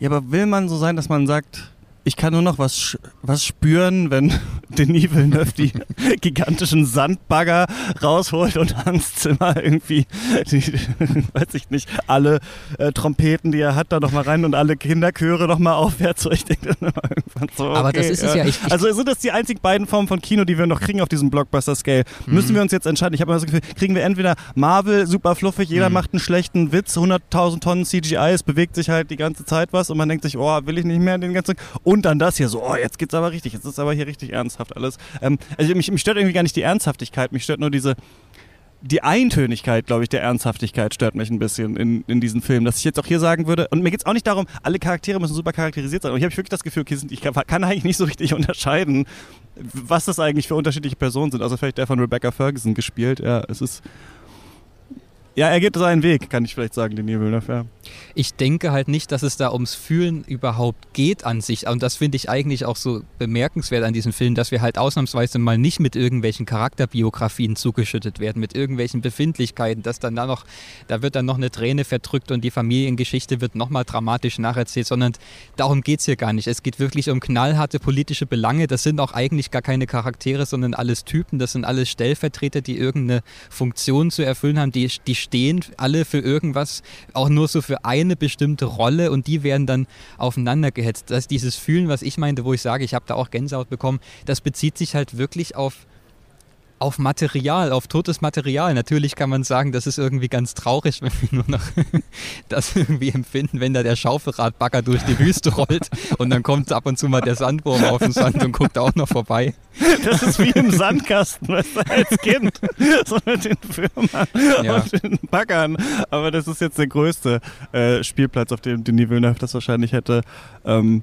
Ja, aber will man so sein, dass man sagt, ich kann nur noch was, was spüren, wenn Denis Villeneuve die gigantischen Sandbagger rausholt und Hans Zimmer irgendwie, die, weiß ich nicht, alle äh, Trompeten, die er hat, da nochmal rein und alle Kinderchöre nochmal aufwärts. So, ich denke dann irgendwann so, okay, Aber das ist es ja. Ich, ich also sind das die einzigen beiden Formen von Kino, die wir noch kriegen auf diesem Blockbuster-Scale? Mhm. Müssen wir uns jetzt entscheiden? Ich habe immer das Gefühl, kriegen wir entweder Marvel, super fluffig, jeder mhm. macht einen schlechten Witz, 100.000 Tonnen CGI, es bewegt sich halt die ganze Zeit was und man denkt sich, oh, will ich nicht mehr den ganzen und dann das hier so, oh, jetzt geht's aber richtig, jetzt ist aber hier richtig ernsthaft alles. Ähm, also mich, mich stört irgendwie gar nicht die Ernsthaftigkeit, mich stört nur diese, die Eintönigkeit, glaube ich, der Ernsthaftigkeit stört mich ein bisschen in, in diesem Film. Dass ich jetzt auch hier sagen würde, und mir geht es auch nicht darum, alle Charaktere müssen super charakterisiert sein, aber ich habe wirklich das Gefühl, ich kann, kann, eigentlich nicht so richtig unterscheiden, was das eigentlich für unterschiedliche Personen sind. Also vielleicht der von Rebecca Ferguson gespielt. Ja, es ist ja, er geht seinen Weg, kann ich vielleicht sagen, den Villeneuve. Ja. Ich denke halt nicht, dass es da ums Fühlen überhaupt geht an sich. Und das finde ich eigentlich auch so bemerkenswert an diesem Film, dass wir halt ausnahmsweise mal nicht mit irgendwelchen Charakterbiografien zugeschüttet werden, mit irgendwelchen Befindlichkeiten, dass dann da noch, da wird dann noch eine Träne verdrückt und die Familiengeschichte wird nochmal dramatisch nacherzählt, sondern darum geht es hier gar nicht. Es geht wirklich um knallharte politische Belange. Das sind auch eigentlich gar keine Charaktere, sondern alles Typen. Das sind alles Stellvertreter, die irgendeine Funktion zu erfüllen haben, die, die stehen alle für irgendwas, auch nur so für eine bestimmte Rolle und die werden dann aufeinander gehetzt. Das ist dieses Fühlen, was ich meinte, wo ich sage, ich habe da auch Gänsehaut bekommen, das bezieht sich halt wirklich auf auf Material, auf totes Material. Natürlich kann man sagen, das ist irgendwie ganz traurig, wenn wir nur noch das irgendwie empfinden, wenn da der Schaufelradbagger durch die Wüste rollt und dann kommt ab und zu mal der Sandwurm auf den Sand und guckt auch noch vorbei. Das ist wie im Sandkasten, weißt du, als Kind. So mit den Firmen ja. und den Baggern. Aber das ist jetzt der größte äh, Spielplatz, auf dem Denis Villeneuve das wahrscheinlich hätte ähm,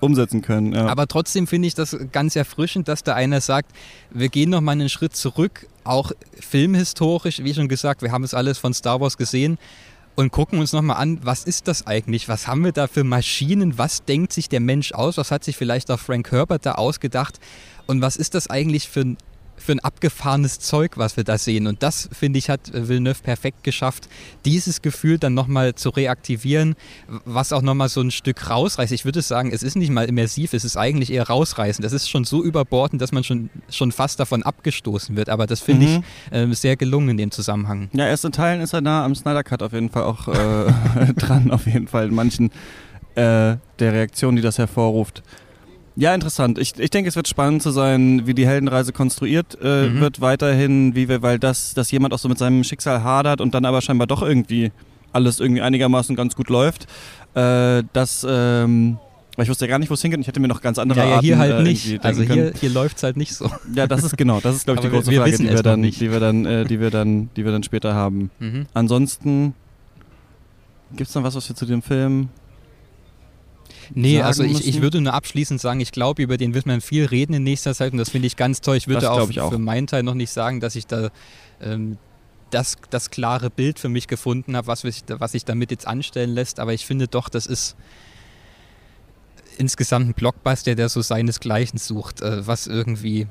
umsetzen können. Ja. Aber trotzdem finde ich das ganz erfrischend, dass da einer sagt, wir gehen noch mal einen Schritt zurück, auch filmhistorisch, wie schon gesagt, wir haben es alles von Star Wars gesehen und gucken uns nochmal an, was ist das eigentlich? Was haben wir da für Maschinen? Was denkt sich der Mensch aus? Was hat sich vielleicht auch Frank Herbert da ausgedacht? Und was ist das eigentlich für ein für ein abgefahrenes Zeug, was wir da sehen. Und das, finde ich, hat Villeneuve perfekt geschafft, dieses Gefühl dann nochmal zu reaktivieren, was auch nochmal so ein Stück rausreißt. Ich würde sagen, es ist nicht mal immersiv, es ist eigentlich eher rausreißend. Das ist schon so überbordend, dass man schon, schon fast davon abgestoßen wird. Aber das finde mhm. ich äh, sehr gelungen in dem Zusammenhang. Ja, erst in Teilen ist er nah am Snyder Cut auf jeden Fall auch äh, dran, auf jeden Fall in manchen äh, der Reaktionen, die das hervorruft. Ja, interessant. Ich, ich denke, es wird spannend zu sein, wie die Heldenreise konstruiert äh, mhm. wird weiterhin, wie wir, weil das, dass jemand auch so mit seinem Schicksal hadert und dann aber scheinbar doch irgendwie alles irgendwie einigermaßen ganz gut läuft. Äh, das, ähm, weil ich wusste ja gar nicht, wo es hingeht. Ich hätte mir noch ganz andere ja, ja, Arten, hier halt äh, nicht. Also hier, hier läuft es halt nicht so. Ja, das ist genau, das ist glaube ich die große wir, wir Frage, die wir, dann, die wir dann, äh, die wir dann, die wir dann später haben. Mhm. Ansonsten gibt es noch was, was wir zu dem Film Nee, also ich, ich würde nur abschließend sagen, ich glaube, über den wird man viel reden in nächster Zeit und das finde ich ganz toll. Ich würde auch, ich auch, für meinen Teil noch nicht sagen, dass ich da ähm, das, das klare Bild für mich gefunden habe, was, was sich damit jetzt anstellen lässt, aber ich finde doch, das ist insgesamt ein Blockbuster, der so seinesgleichen sucht, äh, was irgendwie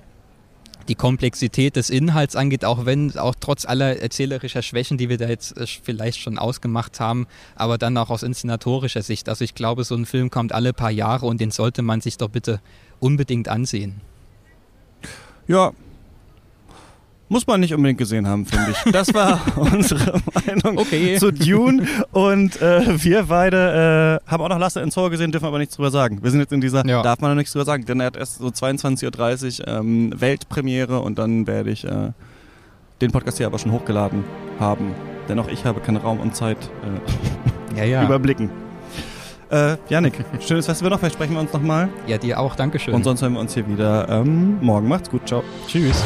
die Komplexität des Inhalts angeht, auch wenn, auch trotz aller erzählerischer Schwächen, die wir da jetzt äh, vielleicht schon ausgemacht haben, aber dann auch aus inszenatorischer Sicht. Also ich glaube, so ein Film kommt alle paar Jahre und den sollte man sich doch bitte unbedingt ansehen. Ja, muss man nicht unbedingt gesehen haben, finde ich. Das war unsere Meinung okay. zu Dune. Und äh, wir beide äh, haben auch noch Last in Soul gesehen, dürfen aber nichts drüber sagen. Wir sind jetzt in dieser, ja. darf man noch nichts drüber sagen, denn er hat erst so 22.30 Uhr ähm, Weltpremiere und dann werde ich äh, den Podcast hier aber schon hochgeladen haben. Denn auch ich habe keinen Raum und Zeit äh, ja, ja. überblicken. Äh, Janik, schönes Festival noch. Vielleicht sprechen wir uns nochmal. Ja, dir auch. Dankeschön. Und sonst hören wir uns hier wieder ähm, morgen. Macht's gut. Ciao. Tschüss.